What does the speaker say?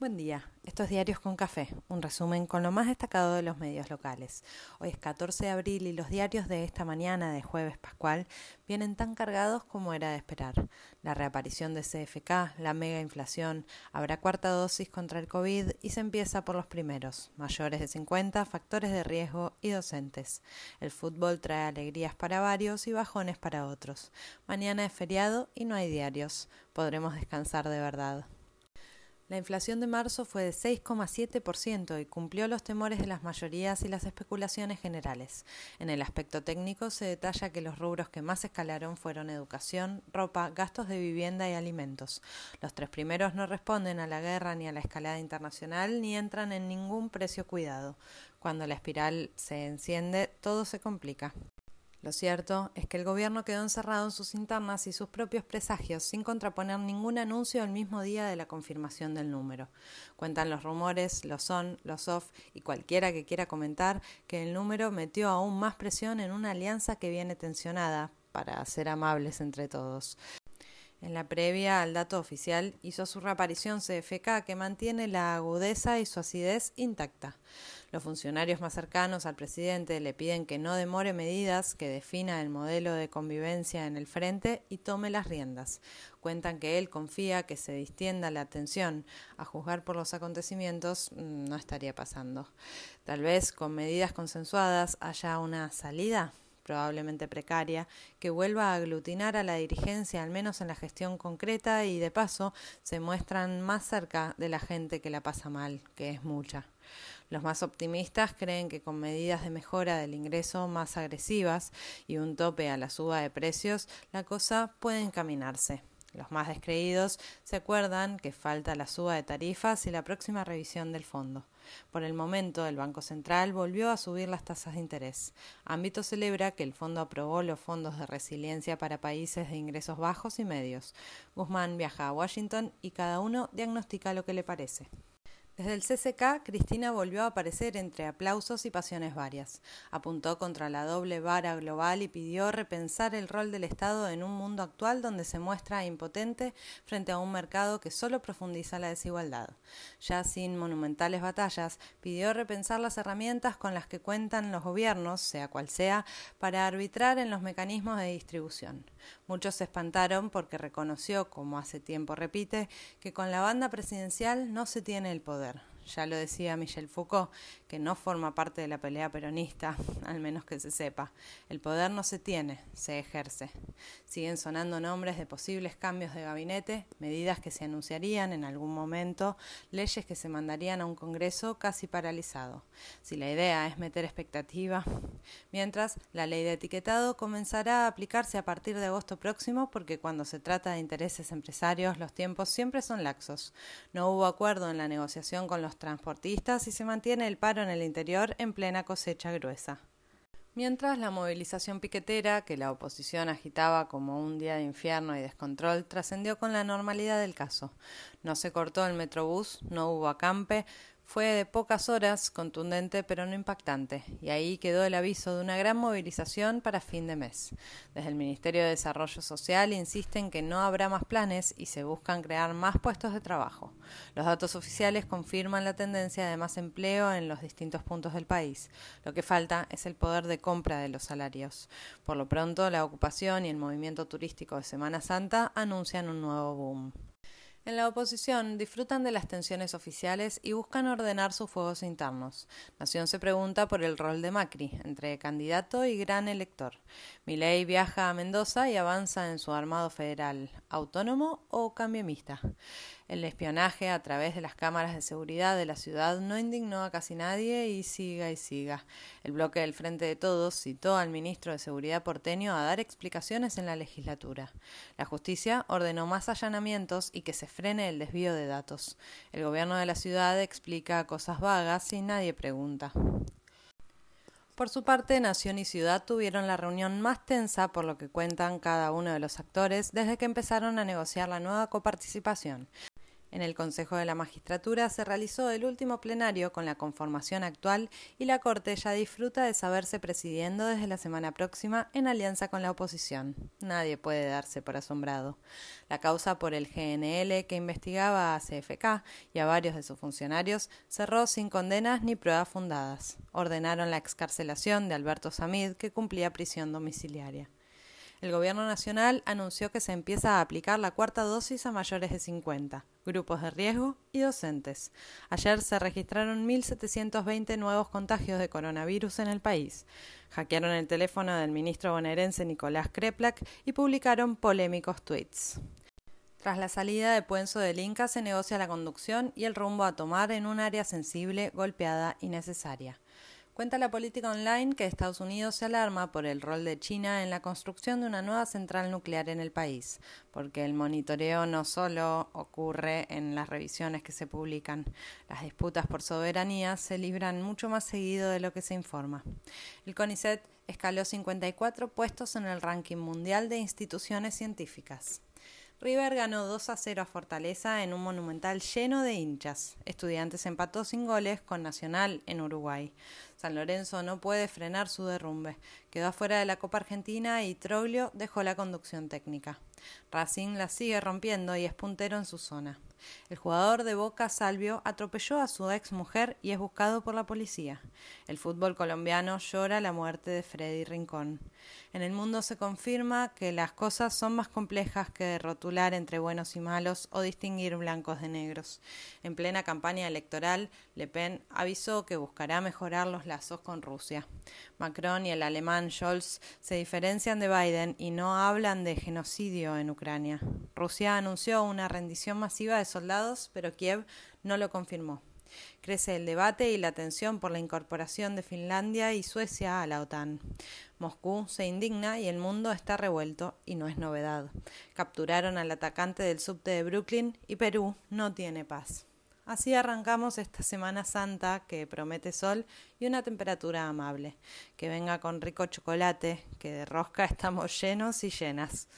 Buen día, estos es Diarios con Café, un resumen con lo más destacado de los medios locales. Hoy es 14 de abril y los diarios de esta mañana de jueves pascual vienen tan cargados como era de esperar. La reaparición de CFK, la mega inflación, habrá cuarta dosis contra el COVID y se empieza por los primeros, mayores de 50, factores de riesgo y docentes. El fútbol trae alegrías para varios y bajones para otros. Mañana es feriado y no hay diarios. Podremos descansar de verdad. La inflación de marzo fue de 6,7% y cumplió los temores de las mayorías y las especulaciones generales. En el aspecto técnico se detalla que los rubros que más escalaron fueron educación, ropa, gastos de vivienda y alimentos. Los tres primeros no responden a la guerra ni a la escalada internacional ni entran en ningún precio cuidado. Cuando la espiral se enciende, todo se complica. Lo cierto es que el gobierno quedó encerrado en sus internas y sus propios presagios, sin contraponer ningún anuncio el mismo día de la confirmación del número. Cuentan los rumores, los son, los off y cualquiera que quiera comentar que el número metió aún más presión en una alianza que viene tensionada, para ser amables entre todos. En la previa al dato oficial hizo su reaparición CFK que mantiene la agudeza y su acidez intacta. Los funcionarios más cercanos al presidente le piden que no demore medidas, que defina el modelo de convivencia en el frente y tome las riendas. Cuentan que él confía que se distienda la atención. A juzgar por los acontecimientos mm, no estaría pasando. Tal vez con medidas consensuadas haya una salida probablemente precaria, que vuelva a aglutinar a la dirigencia, al menos en la gestión concreta, y de paso se muestran más cerca de la gente que la pasa mal, que es mucha. Los más optimistas creen que con medidas de mejora del ingreso más agresivas y un tope a la suba de precios, la cosa puede encaminarse. Los más descreídos se acuerdan que falta la suba de tarifas y la próxima revisión del fondo. Por el momento, el Banco Central volvió a subir las tasas de interés. Ámbito celebra que el fondo aprobó los fondos de resiliencia para países de ingresos bajos y medios. Guzmán viaja a Washington y cada uno diagnostica lo que le parece. Desde el CCK, Cristina volvió a aparecer entre aplausos y pasiones varias. Apuntó contra la doble vara global y pidió repensar el rol del Estado en un mundo actual donde se muestra impotente frente a un mercado que solo profundiza la desigualdad. Ya sin monumentales batallas, pidió repensar las herramientas con las que cuentan los gobiernos, sea cual sea, para arbitrar en los mecanismos de distribución. Muchos se espantaron porque reconoció, como hace tiempo repite, que con la banda presidencial no se tiene el poder ya lo decía Michel Foucault, que no forma parte de la pelea peronista, al menos que se sepa. El poder no se tiene, se ejerce. Siguen sonando nombres de posibles cambios de gabinete, medidas que se anunciarían en algún momento, leyes que se mandarían a un Congreso casi paralizado. Si la idea es meter expectativa, mientras la ley de etiquetado comenzará a aplicarse a partir de agosto próximo porque cuando se trata de intereses empresarios los tiempos siempre son laxos. No hubo acuerdo en la negociación con transportistas y se mantiene el paro en el interior en plena cosecha gruesa. Mientras la movilización piquetera, que la oposición agitaba como un día de infierno y descontrol, trascendió con la normalidad del caso. No se cortó el metrobús, no hubo acampe, fue de pocas horas, contundente pero no impactante, y ahí quedó el aviso de una gran movilización para fin de mes. Desde el Ministerio de Desarrollo Social insisten que no habrá más planes y se buscan crear más puestos de trabajo. Los datos oficiales confirman la tendencia de más empleo en los distintos puntos del país. Lo que falta es el poder de compra de los salarios. Por lo pronto, la ocupación y el movimiento turístico de Semana Santa anuncian un nuevo boom. En la oposición disfrutan de las tensiones oficiales y buscan ordenar sus fuegos internos. Nación se pregunta por el rol de Macri, entre candidato y gran elector. Milei viaja a Mendoza y avanza en su armado federal, autónomo o cambiemista. El espionaje a través de las cámaras de seguridad de la ciudad no indignó a casi nadie y siga y siga. El bloque del Frente de Todos citó al ministro de Seguridad porteño a dar explicaciones en la legislatura. La justicia ordenó más allanamientos y que se frene el desvío de datos. El gobierno de la ciudad explica cosas vagas y nadie pregunta. Por su parte, Nación y Ciudad tuvieron la reunión más tensa por lo que cuentan cada uno de los actores desde que empezaron a negociar la nueva coparticipación. En el Consejo de la Magistratura se realizó el último plenario con la conformación actual y la Corte ya disfruta de saberse presidiendo desde la semana próxima en alianza con la oposición. Nadie puede darse por asombrado. La causa por el GNL que investigaba a CFK y a varios de sus funcionarios cerró sin condenas ni pruebas fundadas. Ordenaron la excarcelación de Alberto Samid que cumplía prisión domiciliaria el Gobierno Nacional anunció que se empieza a aplicar la cuarta dosis a mayores de 50, grupos de riesgo y docentes. Ayer se registraron 1.720 nuevos contagios de coronavirus en el país. Hackearon el teléfono del ministro bonaerense Nicolás Kreplak y publicaron polémicos tweets. Tras la salida de Puenzo del Inca se negocia la conducción y el rumbo a tomar en un área sensible, golpeada y necesaria. Cuenta la política online que Estados Unidos se alarma por el rol de China en la construcción de una nueva central nuclear en el país, porque el monitoreo no solo ocurre en las revisiones que se publican, las disputas por soberanía se libran mucho más seguido de lo que se informa. El CONICET escaló 54 puestos en el ranking mundial de instituciones científicas. River ganó 2 a 0 a Fortaleza en un monumental lleno de hinchas. Estudiantes empató sin goles con Nacional en Uruguay. San Lorenzo no puede frenar su derrumbe. Quedó afuera de la Copa Argentina y Troglio dejó la conducción técnica. Racing la sigue rompiendo y es puntero en su zona. El jugador de Boca, Salvio, atropelló a su ex mujer y es buscado por la policía. El fútbol colombiano llora la muerte de Freddy Rincón. En el mundo se confirma que las cosas son más complejas que rotular entre buenos y malos o distinguir blancos de negros. En plena campaña electoral, Le Pen avisó que buscará mejorar los lazos con Rusia. Macron y el alemán Scholz se diferencian de Biden y no hablan de genocidio en Ucrania. Rusia anunció una rendición masiva de soldados, pero Kiev no lo confirmó. Crece el debate y la tensión por la incorporación de Finlandia y Suecia a la OTAN. Moscú se indigna y el mundo está revuelto, y no es novedad. Capturaron al atacante del subte de Brooklyn y Perú no tiene paz. Así arrancamos esta Semana Santa que promete sol y una temperatura amable. Que venga con rico chocolate, que de rosca estamos llenos y llenas.